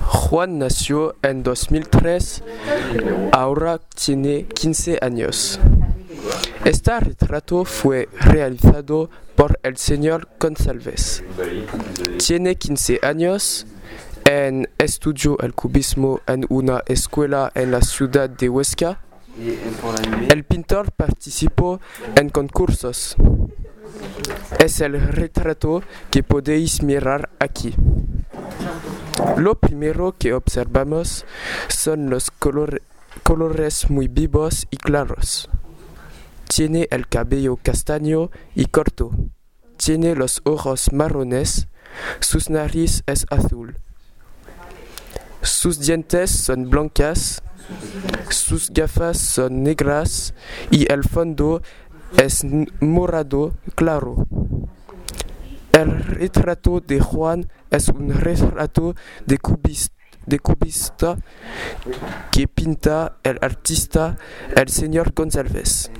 Juan nació en 2003, ahora tiene 15 años. Este retrato fue realizado por el señor González. Tiene 15 años, en estudió el cubismo en una escuela en la ciudad de Huesca. El pintor participó en concursos. Es el retrato que podéis mirar aquí. Lo primero que observamos son los color- colores muy vivos y claros. Tiene el cabello castaño y corto. Tiene los ojos marrones. Sus nariz es azul. Sus dientes son blancas. Sus gafas son negras y el fondo es morado claro. El retrato de Juan es un retrato de cubis- de cubista que pinta el artista el señor González.